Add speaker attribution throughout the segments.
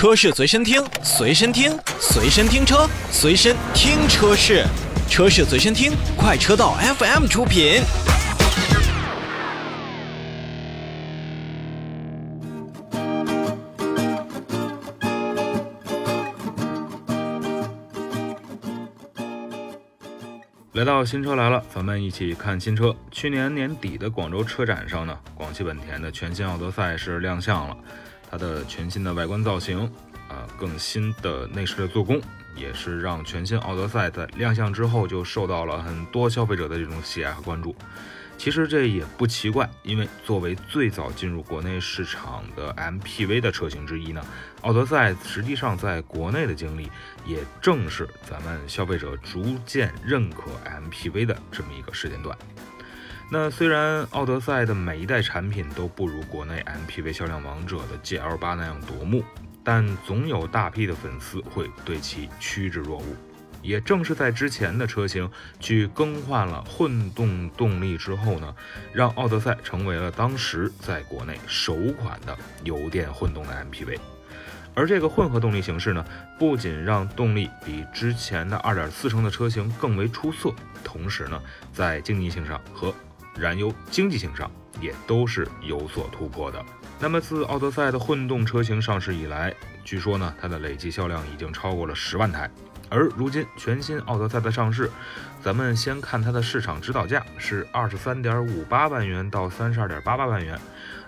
Speaker 1: 车市随身听，随身听，随身听车，随身听车市，车市随身听，快车道 FM 出品。
Speaker 2: 来到新车来了，咱们一起看新车。去年年底的广州车展上呢，广汽本田的全新奥德赛是亮相了。它的全新的外观造型，啊，更新的内饰的做工，也是让全新奥德赛在亮相之后就受到了很多消费者的这种喜爱和关注。其实这也不奇怪，因为作为最早进入国内市场的 MPV 的车型之一呢，奥德赛实际上在国内的经历，也正是咱们消费者逐渐认可 MPV 的这么一个时间段。那虽然奥德赛的每一代产品都不如国内 MPV 销量王者的 GL8 那样夺目，但总有大批的粉丝会对其趋之若鹜。也正是在之前的车型去更换了混动动力之后呢，让奥德赛成为了当时在国内首款的油电混动的 MPV。而这个混合动力形式呢，不仅让动力比之前的2.4升的车型更为出色，同时呢，在经济性上和燃油经济性上也都是有所突破的。那么自奥德赛的混动车型上市以来，据说呢，它的累计销量已经超过了十万台。而如今全新奥德赛的上市，咱们先看它的市场指导价是二十三点五八万元到三十二点八八万元。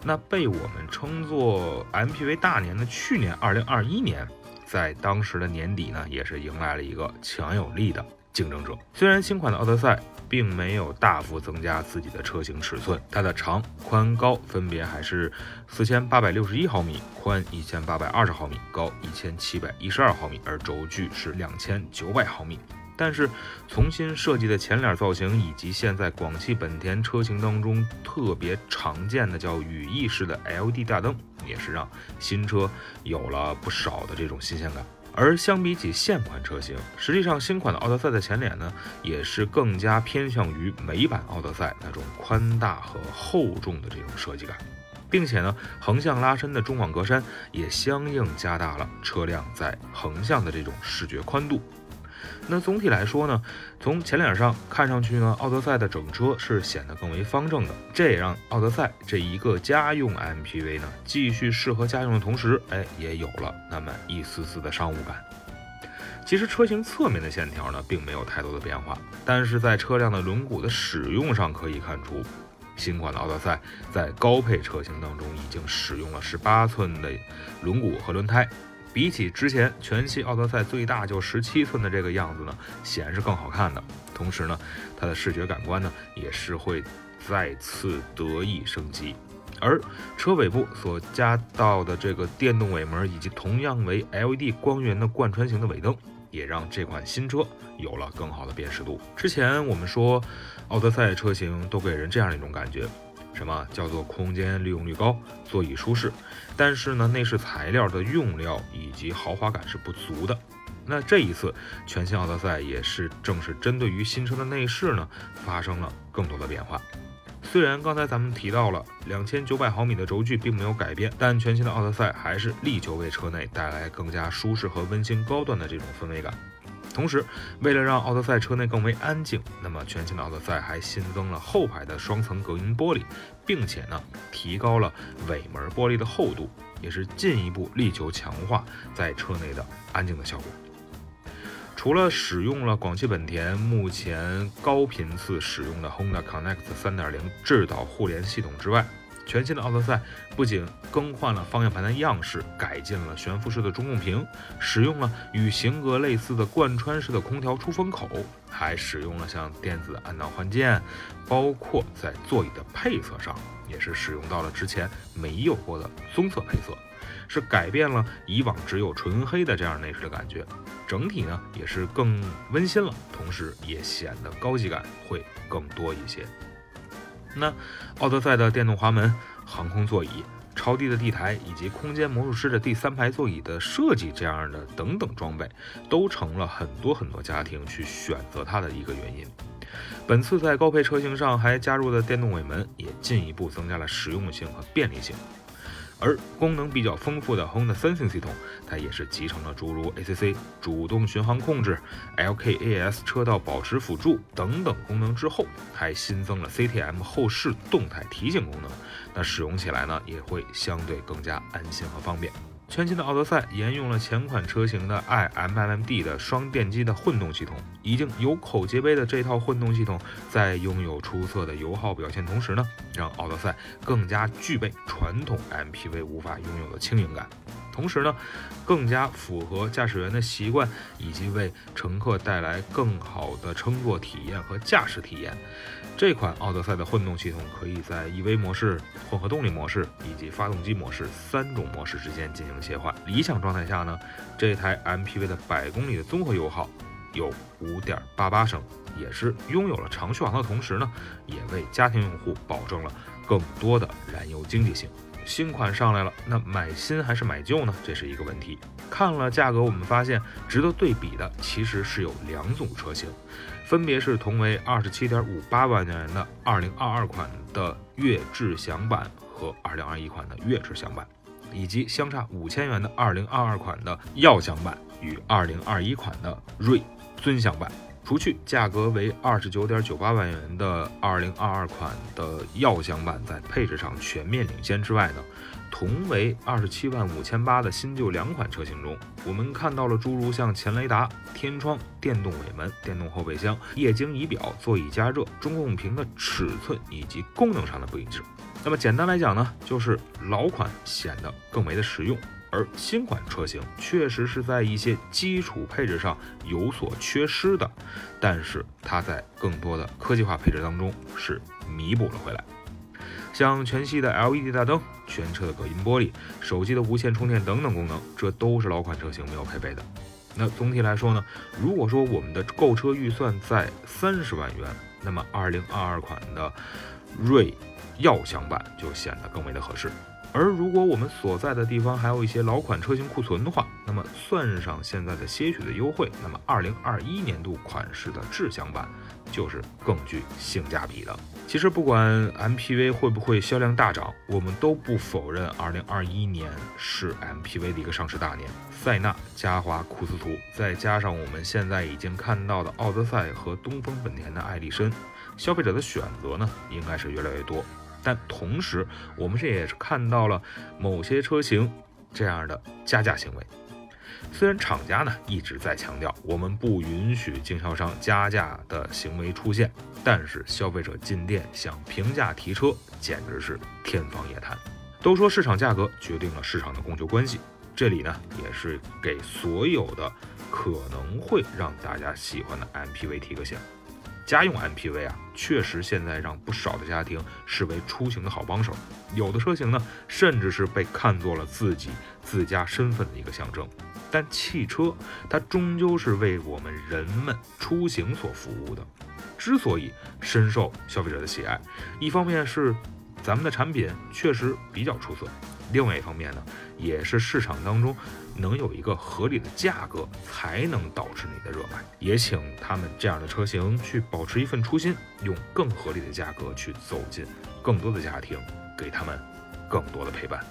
Speaker 2: 那被我们称作 MPV 大年的去年二零二一年，在当时的年底呢，也是迎来了一个强有力的竞争者。虽然新款的奥德赛并没有大幅增加自己的车型尺寸，它的长、宽、高分别还是四千八百六十一毫米、宽一千八百二十毫米、高一千七百一十二毫米，而轴距是两千九百毫米。但是重新设计的前脸造型，以及现在广汽本田车型当中特别常见的叫羽翼式的 LED 大灯，也是让新车有了不少的这种新鲜感。而相比起现款车型，实际上新款的奥德赛的前脸呢，也是更加偏向于美版奥德赛那种宽大和厚重的这种设计感，并且呢，横向拉伸的中网格栅也相应加大了车辆在横向的这种视觉宽度。那总体来说呢，从前脸上看上去呢，奥德赛的整车是显得更为方正的，这也让奥德赛这一个家用 MPV 呢，继续适合家用的同时，哎，也有了那么一丝丝的商务感。其实车型侧面的线条呢，并没有太多的变化，但是在车辆的轮毂的使用上可以看出，新款的奥德赛在高配车型当中已经使用了十八寸的轮毂和轮胎。比起之前全系奥德赛最大就十七寸的这个样子呢，显然是更好看的。同时呢，它的视觉感官呢也是会再次得以升级。而车尾部所加到的这个电动尾门，以及同样为 LED 光源的贯穿型的尾灯，也让这款新车有了更好的辨识度。之前我们说，奥德赛车型都给人这样一种感觉。什么叫做空间利用率高，座椅舒适？但是呢，内饰材料的用料以及豪华感是不足的。那这一次全新奥德赛也是正是针对于新车的内饰呢，发生了更多的变化。虽然刚才咱们提到了两千九百毫米的轴距并没有改变，但全新的奥德赛还是力求为车内带来更加舒适和温馨高端的这种氛围感。同时，为了让奥德赛车内更为安静，那么全新的奥德赛还新增了后排的双层隔音玻璃，并且呢，提高了尾门玻璃的厚度，也是进一步力求强化在车内的安静的效果。除了使用了广汽本田目前高频次使用的 Honda Connect 3.0智导互联系统之外，全新的奥德赛不仅更换了方向盘的样式，改进了悬浮式的中控屏，使用了与型格类似的贯穿式的空调出风口，还使用了像电子按档换键，包括在座椅的配色上，也是使用到了之前没有过的棕色配色，是改变了以往只有纯黑的这样内饰的感觉，整体呢也是更温馨了，同时也显得高级感会更多一些。那奥德赛的电动滑门、航空座椅、超低的地台以及空间魔术师的第三排座椅的设计，这样的等等装备，都成了很多很多家庭去选择它的一个原因。本次在高配车型上还加入的电动尾门，也进一步增加了实用性和便利性。而功能比较丰富的 Honda Sensing 系统，它也是集成了诸如 ACC 主动巡航控制、LKAS 车道保持辅助等等功能之后，还新增了 CTM 后视动态提醒功能。那使用起来呢，也会相对更加安心和方便。全新的奥德赛沿用了前款车型的 iMMD 的双电机的混动系统，已经有口皆碑的这套混动系统，在拥有出色的油耗表现同时呢，让奥德赛更加具备传统 MPV 无法拥有的轻盈感，同时呢，更加符合驾驶员的习惯，以及为乘客带来更好的乘坐体验和驾驶体验。这款奥德赛的混动系统可以在 EV 模式、混合动力模式以及发动机模式三种模式之间进行切换。理想状态下呢，这台 MPV 的百公里的综合油耗有5.88升，也是拥有了长续航的同时呢，也为家庭用户保证了更多的燃油经济性。新款上来了，那买新还是买旧呢？这是一个问题。看了价格，我们发现值得对比的其实是有两种车型。分别是同为二十七点五八万元的二零二二款的悦智享版和二零二一款的悦智享版，以及相差五千元的二零二二款的耀享版与二零二一款的锐尊享版。除去价格为二十九点九八万元的二零二二款的耀享版在配置上全面领先之外呢？同为二十七万五千八的新旧两款车型中，我们看到了诸如像前雷达、天窗、电动尾门、电动后备箱、液晶仪表、座椅加热、中控屏的尺寸以及功能上的不一致。那么简单来讲呢，就是老款显得更为的实用，而新款车型确实是在一些基础配置上有所缺失的，但是它在更多的科技化配置当中是弥补了回来。像全系的 LED 大灯、全车的隔音玻璃、手机的无线充电等等功能，这都是老款车型没有配备的。那总体来说呢，如果说我们的购车预算在三十万元，那么2022款的锐耀享版就显得更为的合适。而如果我们所在的地方还有一些老款车型库存的话，那么算上现在的些许的优惠，那么2021年度款式的智享版就是更具性价比的。其实不管 MPV 会不会销量大涨，我们都不否认2021年是 MPV 的一个上市大年。塞纳、嘉华、库斯图，再加上我们现在已经看到的奥德赛和东风本田的艾力绅，消费者的选择呢，应该是越来越多。但同时，我们这也是看到了某些车型这样的加价行为。虽然厂家呢一直在强调我们不允许经销商加价的行为出现，但是消费者进店想平价提车，简直是天方夜谭。都说市场价格决定了市场的供求关系，这里呢也是给所有的可能会让大家喜欢的 MPV 提个醒。家用 MPV 啊，确实现在让不少的家庭视为出行的好帮手。有的车型呢，甚至是被看作了自己自家身份的一个象征。但汽车它终究是为我们人们出行所服务的，之所以深受消费者的喜爱，一方面是咱们的产品确实比较出色，另外一方面呢，也是市场当中。能有一个合理的价格，才能导致你的热卖。也请他们这样的车型去保持一份初心，用更合理的价格去走进更多的家庭，给他们更多的陪伴。